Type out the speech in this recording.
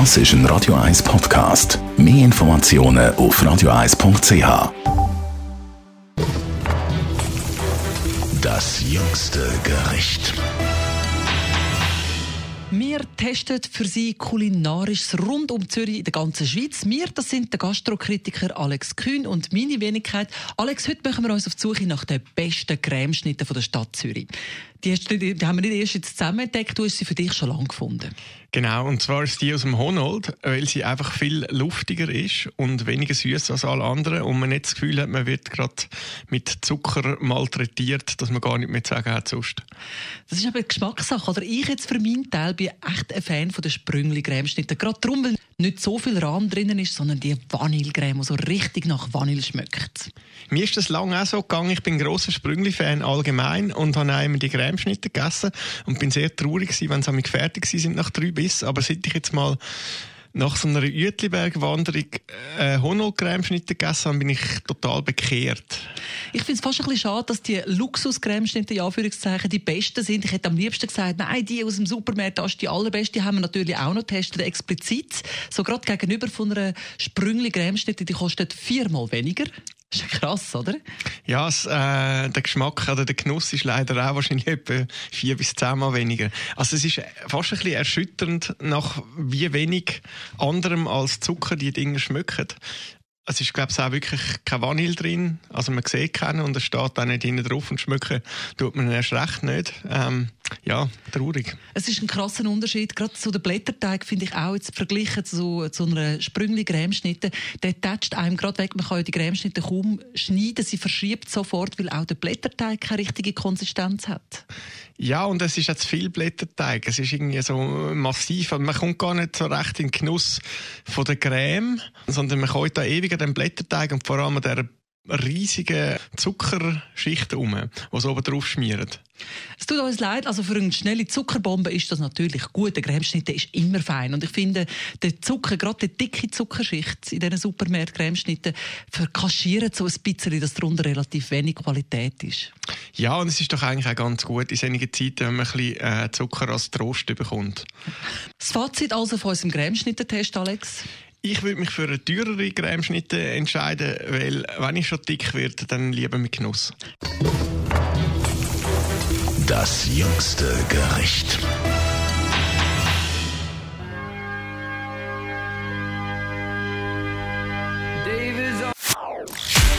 Das ist ein Radio 1 Podcast. Mehr Informationen auf radio1.ch. Das jüngste Gericht. Wir testen für Sie kulinarisches rund um Zürich in der ganzen Schweiz. Wir, das sind der Gastrokritiker Alex Kühn und meine Wenigkeit. Alex, heute machen wir uns auf die Suche nach den besten Cremeschnitten der Stadt Zürich. Die, hast du, die haben wir nicht erst jetzt zusammen entdeckt, du hast sie für dich schon lange gefunden. Genau, und zwar ist die aus dem Honold, weil sie einfach viel luftiger ist und weniger süß als alle anderen und man nicht das Gefühl hat, man wird gerade mit Zucker malträtiert, dass man gar nicht mehr zu sagen hat sonst. Das ist aber eine Geschmackssache, oder? Ich jetzt für meinen Teil bin echt ein Fan von der Sprüngli-Cremeschnitte. Gerade darum, weil nicht so viel Rahm drinnen ist, sondern die Vanillecreme, die so richtig nach Vanille schmeckt. Mir ist das lange auch so gegangen. Ich bin ein grosser Sprüngli-Fan allgemein und habe einmal die Cremeschnitte gegessen und bin sehr traurig wenn sie fertig sind nach drei Bissen. Aber seit ich jetzt mal nach so einer Uetliberg-Wanderung äh, Honol-Cremeschnitte gegessen habe, bin ich total bekehrt. Ich finde es fast ein bisschen schade, dass die Luxus-Cremeschnitte, in Anführungszeichen, die besten sind. Ich hätte am liebsten gesagt, nein, die aus dem Supermarkt, das ist die allerbeste, haben wir natürlich auch noch getestet, explizit. So gerade gegenüber von einer Sprüngli-Cremeschnitte, die kostet viermal weniger. Das ist krass, oder? Ja, es, äh, der Geschmack oder der Genuss ist leider auch wahrscheinlich etwa vier bis zehnmal weniger. Also es ist fast ein bisschen erschütternd, nach wie wenig anderem als Zucker die Dinge schmecken. Es ist, glaube ich, auch wirklich kein Vanille drin. Also man sieht keinen und es steht auch nicht hinten drauf und schmecken tut man erst recht nicht. Ähm, ja, traurig. Es ist ein krasser Unterschied. Gerade zu dem Blätterteig finde ich auch jetzt verglichen zu, zu einer sprüngli Cremeschnitte. Der tätscht einem gerade weg. Man kann ja die Cremeschnitte kaum schneiden. Sie verschiebt sofort, weil auch der Blätterteig keine richtige Konsistenz hat. Ja, und es ist jetzt viel Blätterteig. Es ist irgendwie so massiv. Man kommt gar nicht so recht in den Genuss von der Creme, sondern man kommt da ewig an den Blätterteig und vor allem an der riesige Zuckerschichten um, die sie oben drauf schmieren. Es tut uns leid, also für eine schnelle Zuckerbombe ist das natürlich gut. Der Cremeschnitte ist immer fein. Und ich finde, der Zucker, gerade die dicke Zuckerschicht in diesen Supermärkten-Cremeschnitten, verkaschiert so ein bisschen, dass darunter relativ wenig Qualität ist. Ja, und es ist doch eigentlich auch ganz gut in solchen Zeiten, wenn man ein bisschen äh, Zucker als Trost bekommt. Das Fazit also von unserem Cremeschnittentest, Alex? Ich würde mich für eine teurere Cremeschnitte entscheiden, weil wenn ich schon dick werde, dann lieber mit Genuss. Das jüngste Gericht.